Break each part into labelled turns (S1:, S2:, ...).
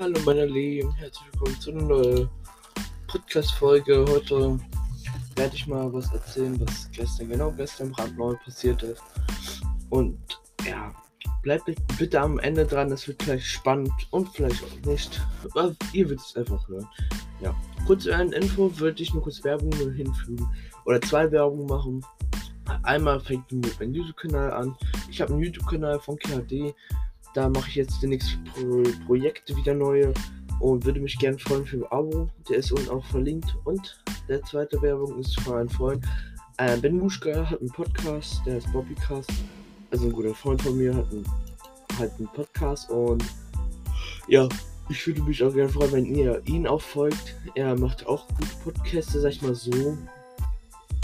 S1: Hallo meine Lieben, herzlich willkommen zu einer neuen Podcast-Folge. Heute werde ich mal was erzählen, was gestern, genau gestern brandneu passiert ist. Und ja, bleibt bitte am Ende dran, es wird gleich spannend und vielleicht auch nicht. Aber ihr werdet es einfach hören. Ja, kurz eine Info würde ich nur kurz Werbung hinfügen oder zwei Werbungen machen. Einmal fängt mit meinem YouTube-Kanal an. Ich habe einen YouTube-Kanal von KHD da mache ich jetzt die nächsten Pro Projekte wieder neue und würde mich gerne freuen für ein Abo. Der ist unten auch verlinkt. Und der zweite Werbung ist von einem Freund. Äh, ben Muschka hat einen Podcast, der ist Bobbycast. Also ein guter Freund von mir hat einen, halt einen Podcast und ja, ich würde mich auch gerne freuen, wenn ihr ihn auch folgt. Er macht auch gute Podcasts, sag ich mal so.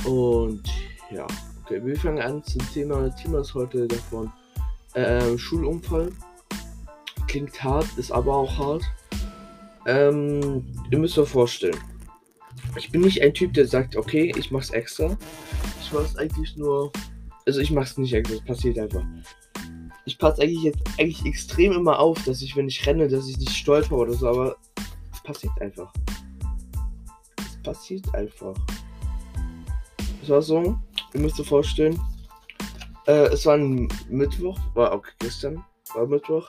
S1: Und ja, okay, wir fangen an zum Thema. Thema ist heute davon äh, Schulunfall. Klingt hart, ist aber auch hart. Ähm, ihr müsst euch vorstellen. Ich bin nicht ein Typ, der sagt, okay, ich mach's extra. Ich mach's eigentlich nur. Also ich mach's nicht extra, es passiert einfach. Ich passe eigentlich jetzt eigentlich extrem immer auf, dass ich, wenn ich renne, dass ich nicht stolper oder so, aber es passiert einfach. Es passiert einfach. Es war so, ihr müsst euch vorstellen, äh, es war ein Mittwoch, war auch gestern, war Mittwoch.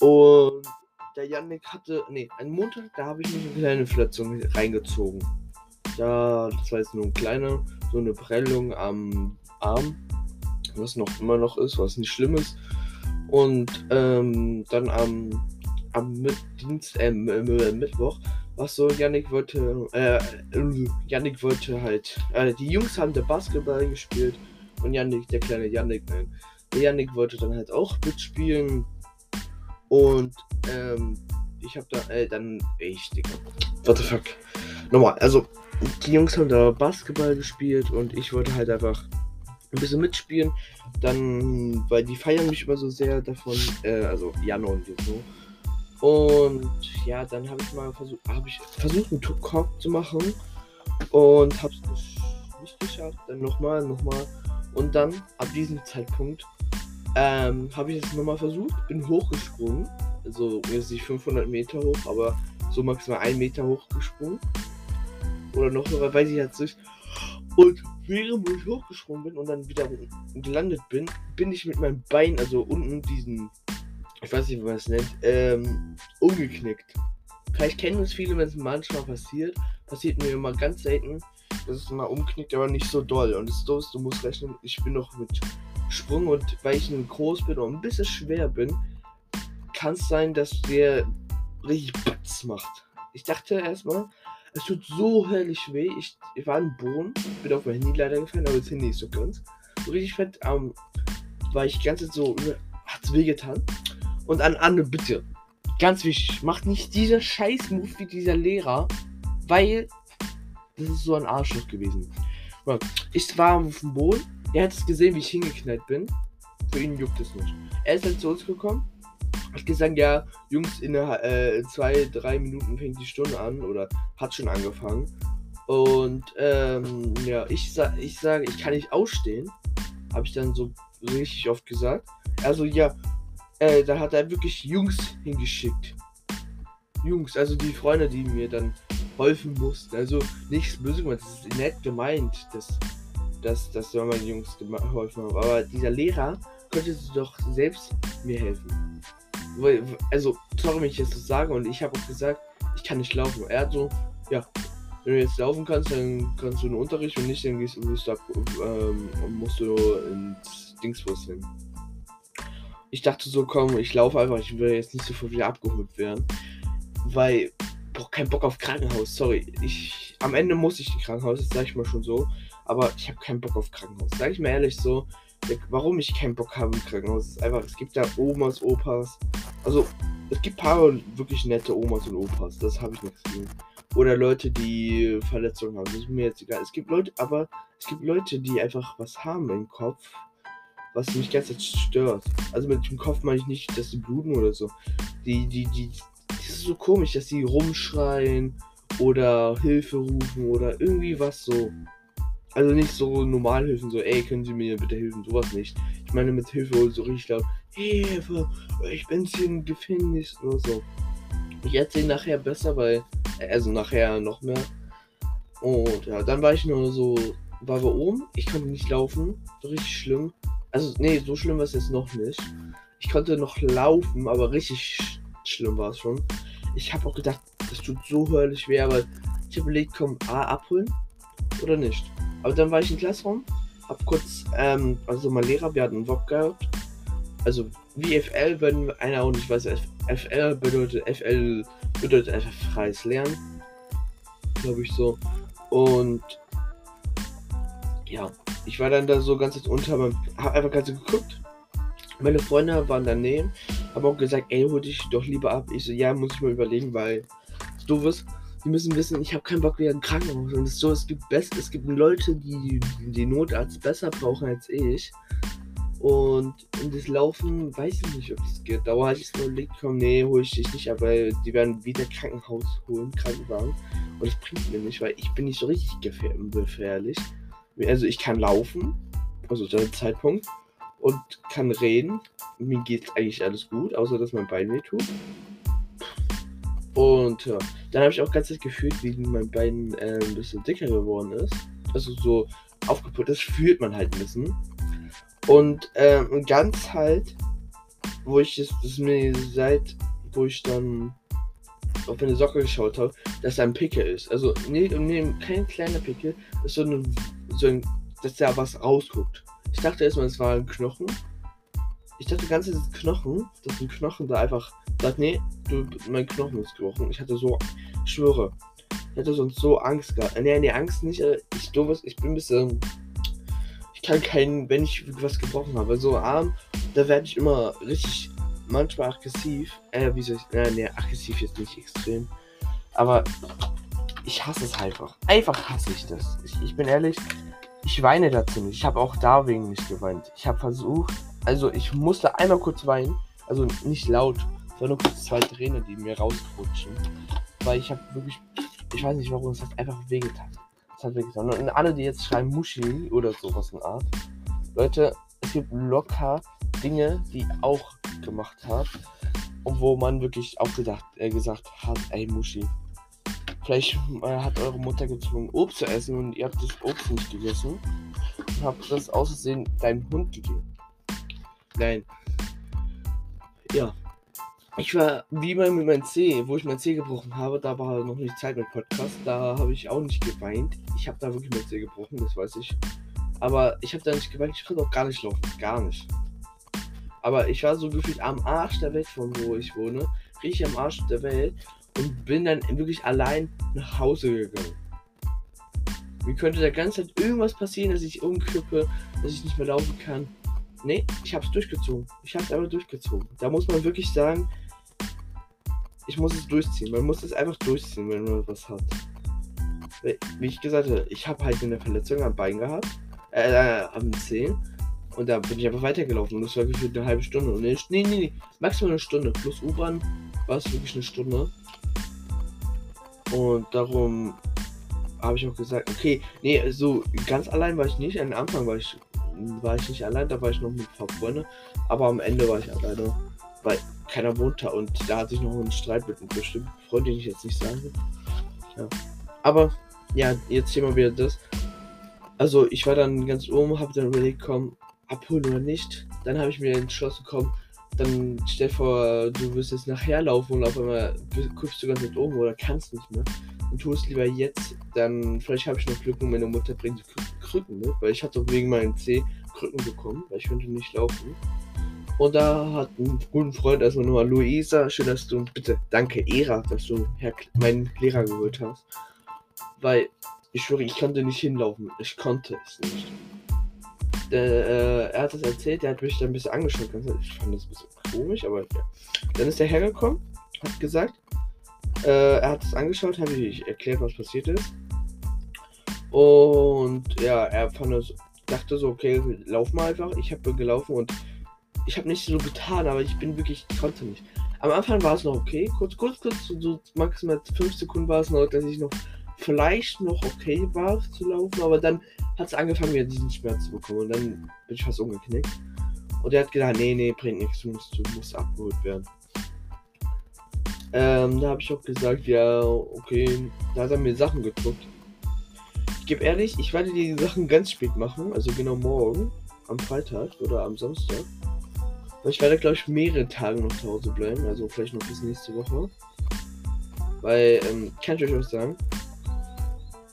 S1: Und der Yannick hatte, nee, ein Montag, da habe ich mich eine kleine Verletzung reingezogen. Da, das war jetzt nur ein kleiner, so eine Prellung am Arm, was noch immer noch ist, was nicht schlimm ist. Und ähm, dann am, am Dienst, äh, Mittwoch war so, Yannick wollte, äh, Yannick wollte halt, äh, die Jungs haben der Basketball gespielt und Yannick, der kleine Yannick, nein. Der Yannick wollte dann halt auch mitspielen. Und ähm, ich hab da, äh, dann, ich, Digga. What the fuck. Nochmal, also, die Jungs haben da Basketball gespielt und ich wollte halt einfach ein bisschen mitspielen. Dann, weil die feiern mich immer so sehr davon, äh, also Jano und so. Und ja, dann habe ich mal versucht, habe ich versucht, einen Talk zu machen und habe es nicht geschafft. Dann nochmal, nochmal. Und dann, ab diesem Zeitpunkt, ähm, habe ich es nochmal versucht, bin hochgesprungen. Also jetzt nicht 500 Meter hoch, aber so maximal 1 Meter hochgesprungen. Oder noch höher, weiß ich jetzt nicht. Und während ich hochgesprungen bin und dann wieder gelandet bin, bin ich mit meinem Bein, also unten diesen, ich weiß nicht, wie man es nennt, ähm, umgeknickt. Vielleicht kennen es viele, wenn es manchmal passiert. Passiert mir immer ganz selten dass es mal umknickt, aber nicht so doll. Und das ist du musst rechnen, ich bin noch mit Sprung und weil ich groß bin und ein bisschen schwer bin, kann es sein, dass der richtig Batz macht. Ich dachte erstmal, es tut so höllisch weh. Ich, ich war im Boden, bin auf mein Handy leider gefallen, aber das Handy ist so ganz. So richtig fett, ähm, war ich die ganze Zeit so, hat es weh getan. Und an Anne, bitte, ganz wichtig, macht nicht dieser Scheiß-Move wie dieser Lehrer, weil das ist so ein Arschloch gewesen. Ich war auf dem Boden. Er hat es gesehen, wie ich hingeknallt bin. Für ihn juckt es nicht. Er ist dann zu uns gekommen. Hat gesagt, ja, Jungs, in äh, zwei, drei Minuten fängt die Stunde an oder hat schon angefangen. Und ähm, ja, ich, sa ich sage, ich kann nicht ausstehen. Habe ich dann so richtig oft gesagt. Also ja, äh, da hat er wirklich Jungs hingeschickt. Jungs, also die Freunde, die mir dann helfen mussten. Also nichts böse gemeint, das ist nett gemeint, dass, dass, dass meine Jungs geholfen haben. Aber dieser Lehrer könnte doch selbst mir helfen. Also, sorry, wenn ich jetzt das sage und ich habe auch gesagt, ich kann nicht laufen. Er hat so, ja, wenn du jetzt laufen kannst, dann kannst du in den Unterricht und nicht, dann gehst, musst du, ähm, musst du ins Dingsbus hin. Ich dachte so, komm, ich laufe einfach, ich will jetzt nicht sofort wieder abgeholt werden. Weil boah, keinen Bock auf Krankenhaus. Sorry. Ich, am Ende muss ich in Krankenhaus, das sage ich mal schon so. Aber ich habe keinen Bock auf Krankenhaus. Sag ich mir ehrlich so, warum ich keinen Bock habe im Krankenhaus. Ist einfach, es gibt da Omas, Opas. Also, es gibt paar wirklich nette Omas und Opas. Das habe ich nichts gegen. Oder Leute, die Verletzungen haben. Das ist mir jetzt egal. Es gibt Leute, aber es gibt Leute, die einfach was haben im Kopf, was mich ganz stört. Also mit dem Kopf meine ich nicht, dass sie bluten oder so. Die, die, die, ist so komisch, dass sie rumschreien oder Hilfe rufen oder irgendwie was so. Also nicht so normal Hilfen, so, ey, können Sie mir bitte helfen, sowas nicht. Ich meine mit Hilfe so richtig laut, Hilfe, ich bin hier im Gefängnis oder so. Ich erzähle nachher besser, weil, also nachher noch mehr. Und ja, dann war ich nur so, war wir oben, ich konnte nicht laufen, richtig schlimm. Also, nee, so schlimm war es jetzt noch nicht. Ich konnte noch laufen, aber richtig schlimm war es schon. Ich habe auch gedacht, das tut so hörlich weh, aber ich habe überlegt, komm, A, abholen oder nicht. Aber dann war ich im Klassraum, hab kurz, ähm, also mein Lehrer, wir hatten einen Wok gehabt. Also wie FL, wenn einer auch nicht weiß, FL bedeutet, FL bedeutet einfach freies Lernen. Glaube ich so. Und ja, ich war dann da so ganz unter, hab einfach ganz geguckt. Meine Freunde waren daneben, haben auch gesagt, ey, hol dich doch lieber ab. Ich so, ja, muss ich mal überlegen, weil du wirst die müssen wissen, ich habe keinen Bock wieder im Krankenhaus. Und es ist so, es gibt best, es gibt Leute, die den Notarzt besser brauchen als ich. Und in das Laufen weiß ich nicht, ob es geht. Da hatte ich so überlegt, komm, nee, hole ich dich nicht, aber die werden wieder Krankenhaus holen, Krankenwagen. Und das bringt mir nicht, weil ich bin nicht so richtig gefährlich. Also ich kann laufen, also zu dem Zeitpunkt, und kann reden. Mir geht eigentlich alles gut, außer dass mein Bein weh tut. Und ja, dann habe ich auch ganz gefühlt, wie mein Bein äh, ein bisschen dicker geworden ist. Also so aufgeputzt, das fühlt man halt ein bisschen. Und ähm, ganz halt, wo ich es, das mir seit, wo ich dann auf meine Socke geschaut habe, dass da ein Pickel ist. Also, nee, nee kein kleiner Pickel, das ist so ein, so ein, dass da was rausguckt. Ich dachte erstmal, es war ein Knochen. Ich dachte ganz dieses Knochen, dass ein Knochen da einfach sagt, nee, du, mein Knochen ist gebrochen. Ich hatte so, ich schwöre, ich hatte sonst so Angst gehabt. Nee, nee, Angst nicht. Äh, ich doofes, ich bin ein bisschen. Ich kann keinen, wenn ich was gebrochen habe, so arm, da werde ich immer richtig, manchmal aggressiv. Äh, wie soll ich. Äh, nee, aggressiv jetzt nicht extrem. Aber ich hasse es einfach. Einfach hasse ich das. Ich, ich bin ehrlich, ich weine dazu nicht. Ich habe auch da wegen nicht geweint. Ich habe versucht, also ich musste einmal kurz weinen. Also nicht laut, nur kurz zwei Tränen, die mir rausrutschen. Weil ich habe wirklich, ich weiß nicht warum, es hat einfach wehgetan. Es hat wehgetan. Und alle, die jetzt schreiben Muschi oder sowas in Art. Leute, es gibt locker Dinge, die ich auch gemacht habe. Und wo man wirklich auch gedacht, äh, gesagt hat, ey Muschi. Vielleicht äh, hat eure Mutter gezwungen, Obst zu essen und ihr habt das Obst nicht gegessen. Und habt das auszusehen deinem Hund gegeben. Nein. Ja, ich war wie bei mit meinem C, wo ich mein C gebrochen habe, da war noch nicht Zeit mit Podcast, da habe ich auch nicht geweint. Ich habe da wirklich mein C gebrochen, das weiß ich. Aber ich habe da nicht geweint, ich konnte auch gar nicht laufen, gar nicht. Aber ich war so gefühlt am Arsch der Welt von wo ich wohne, richtig am Arsch der Welt und bin dann wirklich allein nach Hause gegangen. Wie könnte der ganze Zeit irgendwas passieren, dass ich umkippe, dass ich nicht mehr laufen kann? Nee, ich hab's durchgezogen. Ich hab's aber durchgezogen. Da muss man wirklich sagen, ich muss es durchziehen. Man muss es einfach durchziehen, wenn man was hat. Wie ich gesagt habe, ich habe halt eine Verletzung am Bein gehabt, äh, äh, am Zehen. Und da bin ich einfach weitergelaufen. Und das war gefühlt eine halbe Stunde. Und nee, nee, nee, maximal eine Stunde. Plus U-Bahn war es wirklich eine Stunde. Und darum habe ich auch gesagt, okay, nee, so ganz allein war ich nicht. Am Anfang war ich, war ich nicht allein, da war ich noch mit ein paar Freunden. Aber am Ende war ich alleine. Weil keiner wohnt da und da hat sich noch ein Streit mit einem bestimmten Freund, den ich jetzt nicht sagen will. Ja. Aber ja, jetzt hier mal wieder das. Also ich war dann ganz oben, habe dann überlegt, komm, abholen oder nicht. Dann habe ich mir entschlossen, komm, dann stell vor, du wirst jetzt nachher laufen und auf einmal guckst du ganz nicht oben oder kannst nicht mehr. Und tu es lieber jetzt, dann vielleicht habe ich noch Glück und meine Mutter bringt Krücken mit, weil ich hatte wegen meinem C Krücken bekommen, weil ich könnte nicht laufen. Und da hat ein guter Freund erstmal nur Luisa, schön, dass du, bitte, danke, Era, dass du Herr, meinen Lehrer geholt hast. Weil, ich schwöre, ich konnte nicht hinlaufen. Ich konnte es nicht. Der, äh, er hat das erzählt, der hat mich dann ein bisschen angeschaut. Ich fand das ein bisschen komisch, aber ja. Dann ist er hergekommen, hat gesagt, äh, er hat es angeschaut, habe ich erklärt, was passiert ist. Und ja, er fand es, dachte so, okay, lauf mal einfach. Ich habe gelaufen und ich habe nicht so getan, aber ich bin wirklich, ich konnte nicht. Am Anfang war es noch okay, kurz, kurz, kurz, so maximal 5 Sekunden war es noch, dass ich noch vielleicht noch okay war zu laufen, aber dann hat es angefangen, wieder diesen Schmerz zu bekommen und dann bin ich fast umgeknickt. Und er hat gedacht, nee, nee, bringt nichts, du musst, du musst abgeholt werden. Ähm, da habe ich auch gesagt, ja, okay, da hat er mir Sachen gedruckt. Ich gebe ehrlich, ich werde die Sachen ganz spät machen, also genau morgen, am Freitag oder am Samstag. Und ich werde, glaube ich, mehrere Tage noch zu Hause bleiben, also vielleicht noch bis nächste Woche. Weil, ähm, kann ich euch was sagen.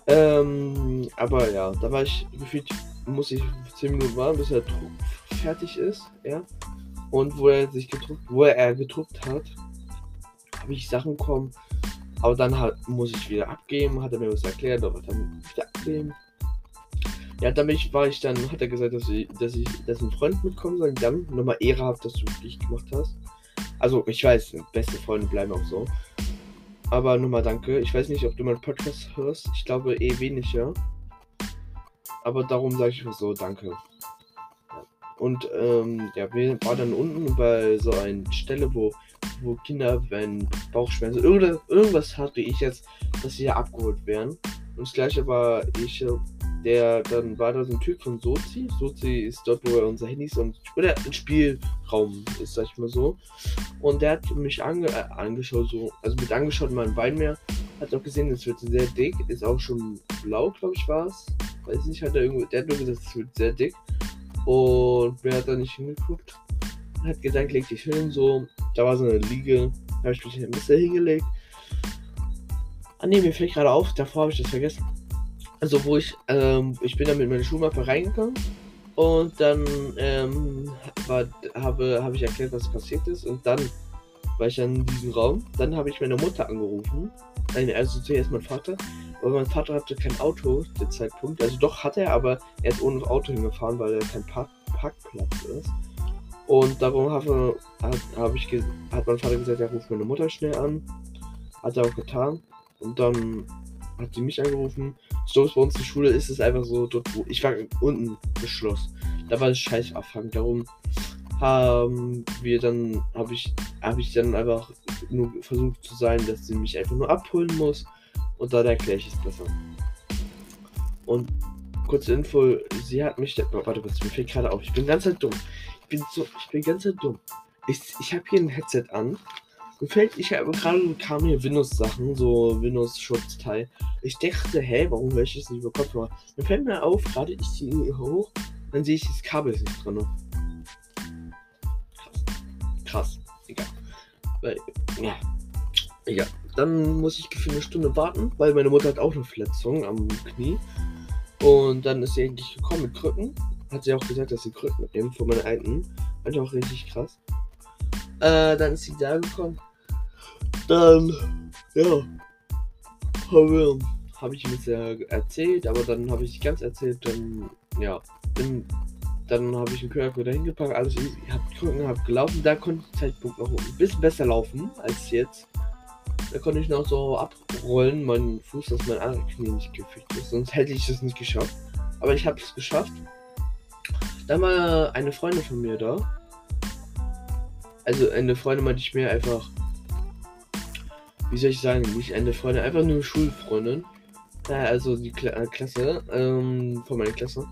S1: Ähm, aber ja, da war ich gefühlt, muss ich 10 Minuten warten, bis der Druck fertig ist, ja. Und wo er sich gedruckt, wo er gedruckt hat, habe ich Sachen bekommen. Aber dann hat, muss ich wieder abgeben, hat er mir was erklärt, aber dann wieder abgeben. Ja, damit war ich dann, hat er gesagt, dass ich, dass ich, dass ein Freund mitkommen soll, dann nochmal Ehre habe, dass du dich gemacht hast. Also, ich weiß, beste Freunde bleiben auch so. Aber nochmal danke. Ich weiß nicht, ob du meinen Podcast hörst. Ich glaube eh weniger. Aber darum sage ich mal so, danke. Und ähm, ja, wir waren dann unten bei so einer Stelle, wo, wo Kinder, wenn Bauchschmerzen, irgendwas, hatte ich jetzt, dass sie hier abgeholt werden. Und das gleiche war ich, der, dann war da so ein Typ von Sozi. Sozi ist dort, wo er unser Handys und oder ein Spielraum ist, sag ich mal so. Und der hat mich ange, äh, angeschaut, so, also mit angeschaut, mein Bein mehr. Hat auch gesehen, es wird sehr dick, ist auch schon blau, glaube ich, war es. Weiß nicht, hat er irgendwo, der hat nur gesagt, es wird sehr dick. Und wer hat da nicht hingeguckt? Hat gesagt, leg dich hin, so. Da war so eine Liege, da habe ich mich ein bisschen hingelegt. Ah ne, mir fällt gerade auf, davor habe ich das vergessen. Also wo ich, ähm, ich bin dann mit meiner Schulmappe reingegangen und dann ähm, war, habe, habe ich erklärt, was passiert ist und dann war ich dann in diesem Raum. Dann habe ich meine Mutter angerufen. Also zuerst mein Vater. Aber mein Vater hatte kein Auto der Zeitpunkt. Also doch hatte er, aber er ist ohne Auto hingefahren, weil er kein Park Parkplatz ist. Und darum habe, habe ich hat mein Vater gesagt, er ruft meine Mutter schnell an. Hat er auch getan. Und dann hat sie mich angerufen. So bei uns in der Schule ist es einfach so, dort wo ich war unten geschlossen. Da war das scheiß Abfang. Darum haben wir dann, habe ich, habe ich dann einfach nur versucht zu sein, dass sie mich einfach nur abholen muss. Und dann erkläre ich es besser. Und kurze Info, sie hat mich, warte kurz, mir fällt gerade auf, ich bin ganz halt dumm. Ich bin so, ich bin ganz halt dumm. Ich, ich habe hier ein Headset an gefällt, ich habe gerade kam hier Windows-Sachen, so Windows-Schutzteil. Ich dachte, hä, warum höre ich das nicht über Kopfhörer? Dann fällt mir auf, gerade ich ziehe hoch, dann sehe ich, das Kabel ist nicht drin. Krass. Krass. Egal. Weil, ja. Egal. Dann muss ich für eine Stunde warten, weil meine Mutter hat auch eine Verletzung am Knie. Und dann ist sie eigentlich gekommen mit Krücken. Hat sie auch gesagt, dass sie Krücken mitnehmen von meinen alten. Auch richtig krass. Äh, dann ist sie da gekommen. Dann, ja, habe hab ich ein bisschen erzählt, aber dann habe ich ganz erzählt, dann, ja, bin, dann habe ich einen Körper wieder hingepackt, alles easy, hab Krücken, hab gelaufen, da konnte ich Zeitpunkt noch ein bisschen besser laufen als jetzt. Da konnte ich noch so abrollen, mein Fuß, dass mein anderes Knie nicht gefickt ist, sonst hätte ich es nicht geschafft. Aber ich habe es geschafft. Dann war eine Freundin von mir da. Also eine Freundin meinte ich mir einfach, wie soll ich sagen, nicht eine Freundin, einfach nur Schulfreundin. Ja, also die Kla äh, Klasse, ähm, von meiner Klasse.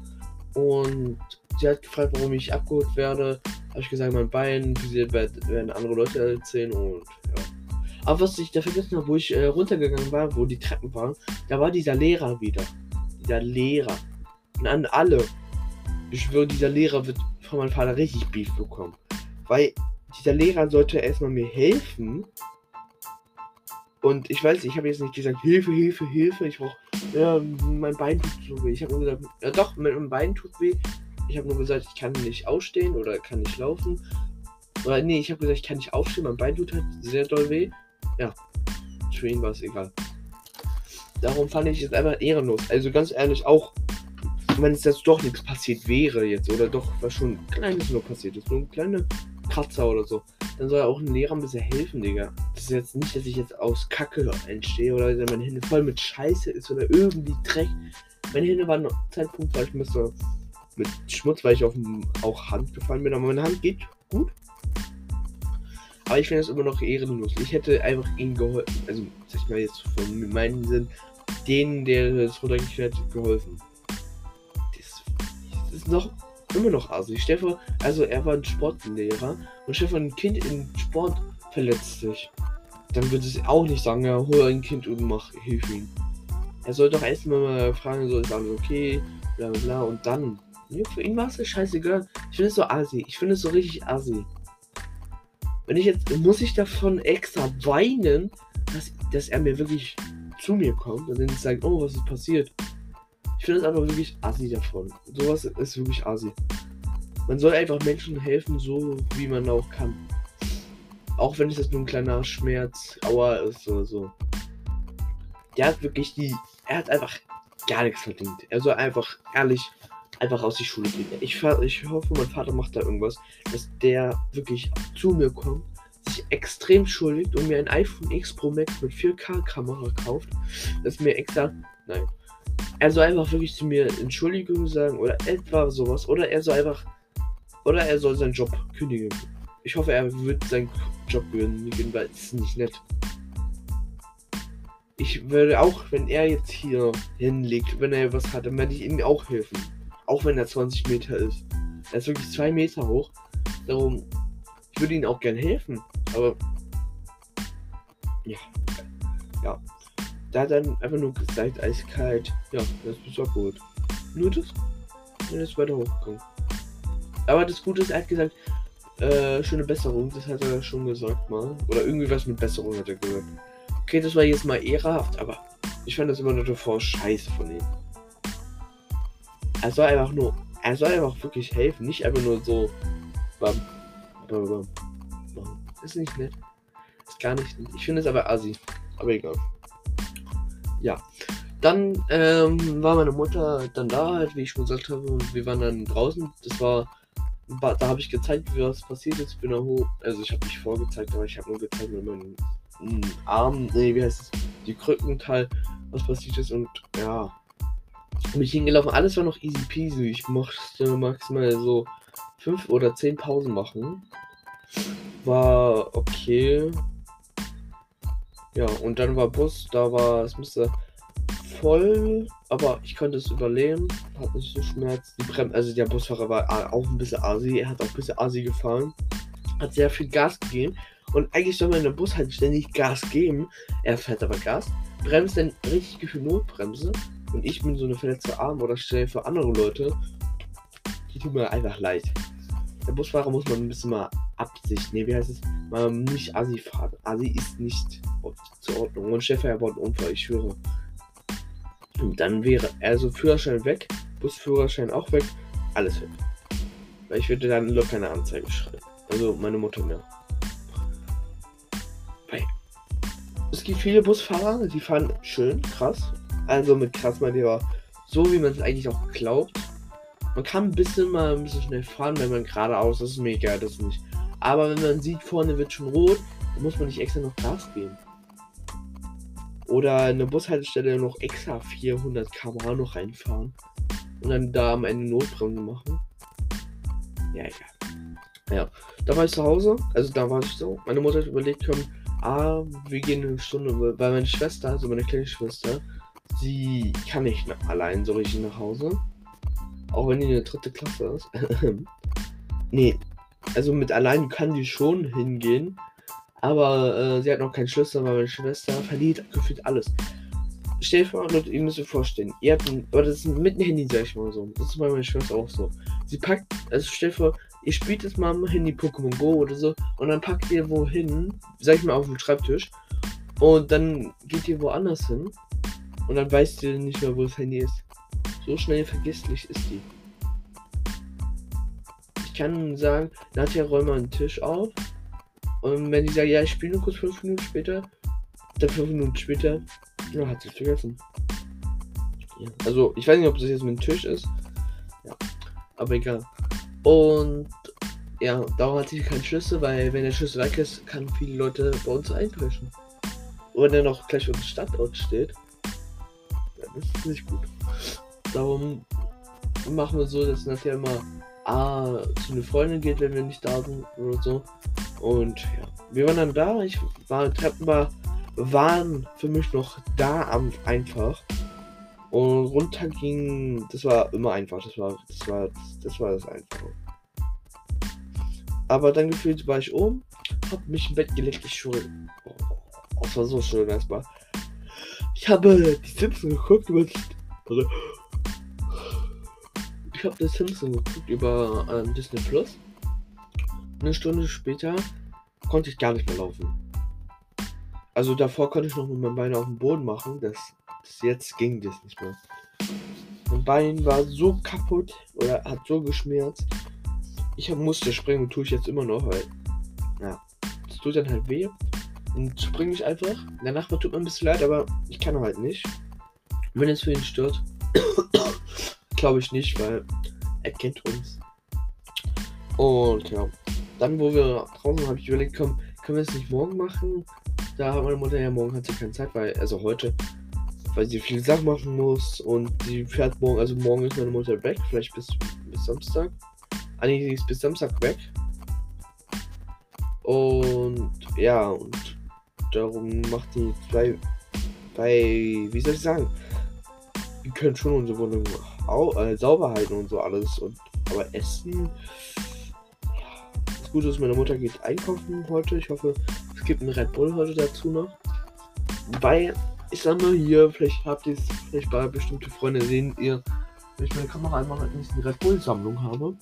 S1: Und sie hat gefragt, warum ich abgeholt werde. Habe ich gesagt, mein Bein, sie werden andere Leute erzählen und ja. Aber was ich da vergessen habe, wo ich äh, runtergegangen war, wo die Treppen waren, da war dieser Lehrer wieder. Dieser Lehrer. Und an alle. Ich schwöre, dieser Lehrer wird von meinem Vater richtig Beef bekommen. Weil dieser Lehrer sollte erstmal mir helfen, und ich weiß, ich habe jetzt nicht gesagt, Hilfe, Hilfe, Hilfe. Ich brauche, ja, mein Bein tut so weh. Ich habe nur gesagt, ja doch, mein Bein tut weh. Ich habe nur gesagt, ich kann nicht ausstehen oder kann nicht laufen. Oder nee, ich habe gesagt, ich kann nicht aufstehen. Mein Bein tut halt sehr doll weh. Ja, für ihn war es egal. Darum fand ich es einfach ehrenlos. Also ganz ehrlich, auch wenn es jetzt doch nichts passiert wäre jetzt oder doch was schon ein kleines nur passiert ist, nur ein kleiner Kratzer oder so dann soll auch ein Lehrer ein bisschen helfen, Digga. Das ist jetzt nicht, dass ich jetzt aus Kacke entstehe oder meine Hände voll mit Scheiße ist oder irgendwie Dreck. Meine Hände waren Zeitpunkt, weil ich so mit Schmutz, weil ich auf auch Hand gefallen bin, aber meine Hand geht gut. Aber ich finde es immer noch ehrenlos. Ich hätte einfach ihnen geholfen, also sag ich mal jetzt von meinen Sinn, denen, der das runtergekehrt hat, geholfen. Das, das ist noch immer noch assi. Stefan, also er war ein Sportlehrer und Stefan, ein Kind im Sport verletzt sich. dann wird es auch nicht sagen, ja, hol ein Kind und mach, hilf ihm. Er soll doch erstmal mal fragen, so ist alles okay, bla bla bla, und dann. Ja, für ihn war es scheißegal. Ich finde es so assi. Ich finde es so richtig assi. Wenn ich jetzt, muss ich davon extra weinen, dass, dass er mir wirklich zu mir kommt und dann sagt, oh, was ist passiert? Ich finde es aber wirklich assi davon. Sowas ist wirklich assi. Man soll einfach Menschen helfen, so wie man auch kann. Auch wenn es jetzt nur ein kleiner Schmerz, Aua ist oder so. Der hat wirklich die. Er hat einfach gar nichts verdient. Er soll einfach ehrlich einfach aus die Schule gehen. Ich, ich hoffe, mein Vater macht da irgendwas, dass der wirklich zu mir kommt, sich extrem schuldigt und mir ein iPhone X Pro Max mit 4K-Kamera kauft. Das mir extra. Nein. Er soll einfach wirklich zu mir Entschuldigung sagen oder etwa sowas. Oder er soll einfach. Oder er soll seinen Job kündigen. Ich hoffe, er wird seinen Job kündigen, weil es ist nicht nett. Ich würde auch, wenn er jetzt hier hinlegt, wenn er was hat, dann werde ich ihm auch helfen. Auch wenn er 20 Meter ist. Er ist wirklich zwei Meter hoch. Darum, ich würde ihm auch gern helfen. Aber, ja. Ja. Da dann einfach nur gesagt, eiskalt. Ja, das ist auch gut. Nur das. Und ist weiter hochgekommen. Aber das Gute ist, er hat gesagt, äh, schöne Besserung, das hat er schon gesagt mal. Oder irgendwie was mit Besserung hat er gesagt. Okay, das war jetzt mal ehrenhaft, aber ich fand das immer nur davor scheiße von ihm. Er soll einfach nur, er soll einfach wirklich helfen, nicht einfach nur so. Bam, bam, bam, bam. Ist nicht nett. Ist gar nicht nett. Ich finde es aber assi. Aber egal. Ja. Dann ähm, war meine Mutter dann da, halt, wie ich schon gesagt habe, und wir waren dann draußen. Das war da habe ich gezeigt, wie was passiert ist. Ich bin da hoch. Also ich habe nicht vorgezeigt, aber ich habe nur gezeigt mit meinem Arm, nee, wie heißt es? Die Krückenteil, was passiert ist und ja. Bin ich hingelaufen. Alles war noch easy peasy. Ich mochte maximal so fünf oder zehn Pausen machen. War okay. Ja, und dann war Bus, da war, es müsste voll, aber ich konnte es überleben. Hat nicht so Schmerz. Die Brem also der Busfahrer war auch ein bisschen asi. Er hat auch ein bisschen asi gefahren. Hat sehr viel Gas gegeben. Und eigentlich soll man in der Bus halt ständig Gas geben. Er fährt aber Gas. Bremst dann richtig gefühlt Notbremse. Und ich bin so eine verletzte Arm oder stelle für andere Leute. Die tut mir einfach leid. Der Busfahrer muss man ein bisschen mal Absicht, nee, wie heißt es? Mal nicht Asi fahren. Asi ist nicht zur Ordnung. Und Chef, er baut einen Unfall, ich schwöre. Und dann wäre also Führerschein weg, Busführerschein auch weg, alles weg. Weil ich würde dann locker eine Anzeige schreiben. Also meine Mutter mehr. Weil es gibt viele Busfahrer, die fahren schön, krass. Also mit krass meine ich aber so, wie man es eigentlich auch glaubt. Man kann ein bisschen mal ein bisschen schnell fahren, wenn man geradeaus, ist mir egal, das ist nicht. Aber wenn man sieht, vorne wird schon rot, dann muss man nicht extra noch Gas geben. Oder eine Bushaltestelle noch extra 400 km noch reinfahren. Und dann da am Ende Notbremse machen. Ja, egal. Ja, da war ich zu Hause. Also da war ich so. Meine Mutter hat überlegt, komm, ah, wir gehen eine Stunde, weil meine Schwester, also meine kleine Schwester, sie kann nicht allein so richtig nach Hause. Auch wenn die eine dritte Klasse ist. nee, also mit allein kann die schon hingehen. Aber äh, sie hat noch keinen Schlüssel, weil meine Schwester verliert gefühlt alles. Stell dir vor, ihr müsst euch vorstellen, ihr habt ein, aber das ist mit einem Handy, sag ich mal so. Das ist bei meiner Schwester auch so. Sie packt, also stell dir vor, ihr spielt jetzt mal am Handy Pokémon Go oder so und dann packt ihr wohin, sag ich mal auf den Schreibtisch und dann geht ihr woanders hin und dann weißt ihr nicht mehr, wo das Handy ist. So schnell vergesslich ist die. Ich kann sagen, Nadja räum mal einen Tisch auf und wenn die sagen, ja, ich spiele nur kurz fünf Minuten später, dann fünf Minuten später, ja, hat sie vergessen. Ja. Also, ich weiß nicht, ob das jetzt mit dem Tisch ist. Ja, aber egal. Und ja, darum hat sie keinen Schlüssel, weil wenn der Schlüssel weg ist, kann viele Leute bei uns einbrechen. Und wenn er noch gleich unter Standort steht, dann ist es nicht gut. Darum machen wir so, dass nachher immer A zu einer Freundin geht, wenn wir nicht da sind oder so. Und ja, wir waren dann da. Ich war Treppen war, waren für mich noch da am einfach. Und runter ging, das war immer einfach. Das war, das war, das war das Einfache. Aber dann gefühlt war ich oben, hab mich im Bett gelegt. Ich schwöre, oh, Das war so schön erstmal. Ich habe die Simpsons geguckt. Also, ich habe die Simpsons geguckt über ähm, Disney Plus. Eine Stunde später konnte ich gar nicht mehr laufen. Also davor konnte ich noch mit meinem Bein auf dem Boden machen. Das, das jetzt ging das nicht mehr. Mein Bein war so kaputt oder hat so geschmerzt. Ich musste springen, tue ich jetzt immer noch, weil ja, das tut dann halt weh. Und springe ich einfach. Der Nachbar tut mir ein bisschen leid, aber ich kann halt nicht. Wenn es für ihn stört, glaube ich nicht, weil er kennt uns. Und ja, dann, wo wir draußen habe ich überlegt, komm, können wir es nicht morgen machen? Da hat meine Mutter ja morgen hat sie keine Zeit, weil, also heute, weil sie viele Sachen machen muss und sie fährt morgen, also morgen ist meine Mutter weg, vielleicht bis, bis Samstag. Ah, nee, sie ist bis Samstag weg. Und ja, und darum macht die zwei bei, wie soll ich sagen, wir können schon unsere Wohnung au, äh, sauber halten und so alles. Und aber Essen. Ja, das Gute ist, meine Mutter geht einkaufen heute. Ich hoffe, es gibt einen Red Bull heute dazu noch. Weil, ich sag mal hier, vielleicht habt ihr es, vielleicht bei bestimmte Freunde sehen ihr, wenn ich meine Kamera einmal halt nicht Red Bull-Sammlung habe.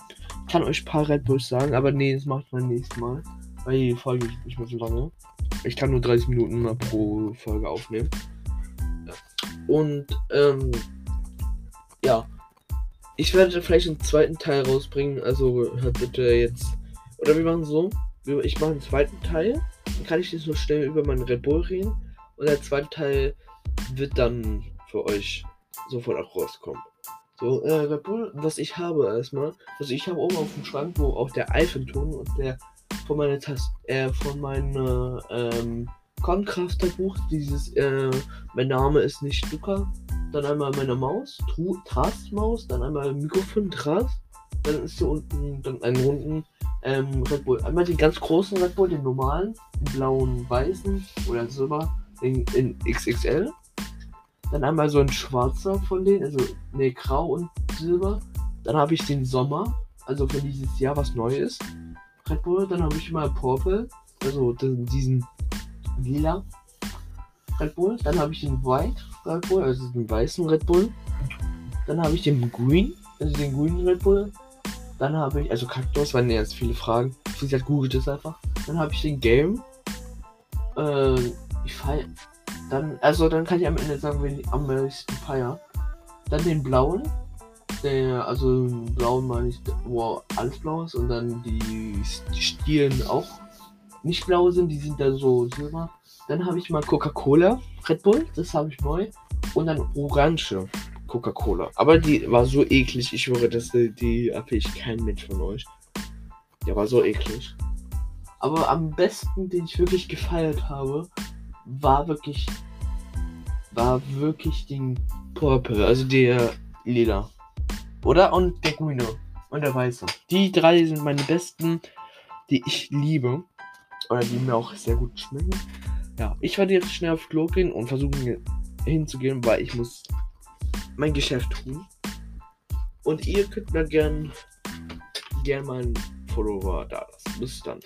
S1: Ich kann euch ein paar Red Bulls sagen, aber nee, das mache ich beim nächsten Mal. Weil die Folge ist nicht mehr so lange. Ich kann nur 30 Minuten pro Folge aufnehmen. Und, ähm, ja. Ich werde vielleicht einen zweiten Teil rausbringen. Also hört bitte jetzt. Oder wir machen so. Ich mache einen zweiten Teil. Dann kann ich jetzt nur schnell über meinen Red Bull reden. Und der zweite Teil wird dann für euch sofort auch rauskommen. So, äh, Red Bull, was ich habe erstmal. Also ich habe oben auf dem Schrank, wo auch der Eiffelton und der von meiner Taste, äh, von meinem ähm, Concrafter-Buch, dieses, äh, mein Name ist nicht Luca. Dann einmal meine Maus, Trast-Maus, dann einmal Mikrofon, Trast. Dann ist hier unten dann einen runden ähm, Red Bull. Einmal den ganz großen Red Bull, den normalen, den blauen, weißen oder Silber, in, in XXL. Dann einmal so ein schwarzer von denen, also ne, grau und silber. Dann habe ich den Sommer, also für dieses Jahr was Neues. Red Bull. Dann habe ich mal Purple, also diesen lila Red Bull. Dann habe ich den White Red Bull, also den weißen Red Bull. Dann habe ich den Green, also den grünen Red Bull. Dann habe ich, also Kaktus, waren jetzt viele Fragen. Wie gesagt, googelt es einfach. Dann habe ich den Game. Äh, ich feier. Dann, also dann kann ich am Ende sagen, wen ich am meisten feier. Dann den blauen. Der, also blauen meine ich, wo alles blau ist und dann die Stielen auch nicht blau sind, die sind da so silber. Dann habe ich mal Coca-Cola, Red Bull, das habe ich neu. Und dann Orange Coca-Cola. Aber die war so eklig, ich höre, dass die, die ich kein Mensch von euch. Der war so eklig. Aber am besten, den ich wirklich gefeiert habe, war wirklich, war wirklich den Purple, also der lila. Oder? Und der grüne. Und der weiße. Die drei sind meine besten, die ich liebe. Oder die mir auch sehr gut schmecken. Ja, ich werde jetzt schnell auf Klo gehen und versuchen hinzugehen, weil ich muss mein Geschäft tun. Und ihr könnt mir gern, gern mal ein Follower da lassen. Bis dann.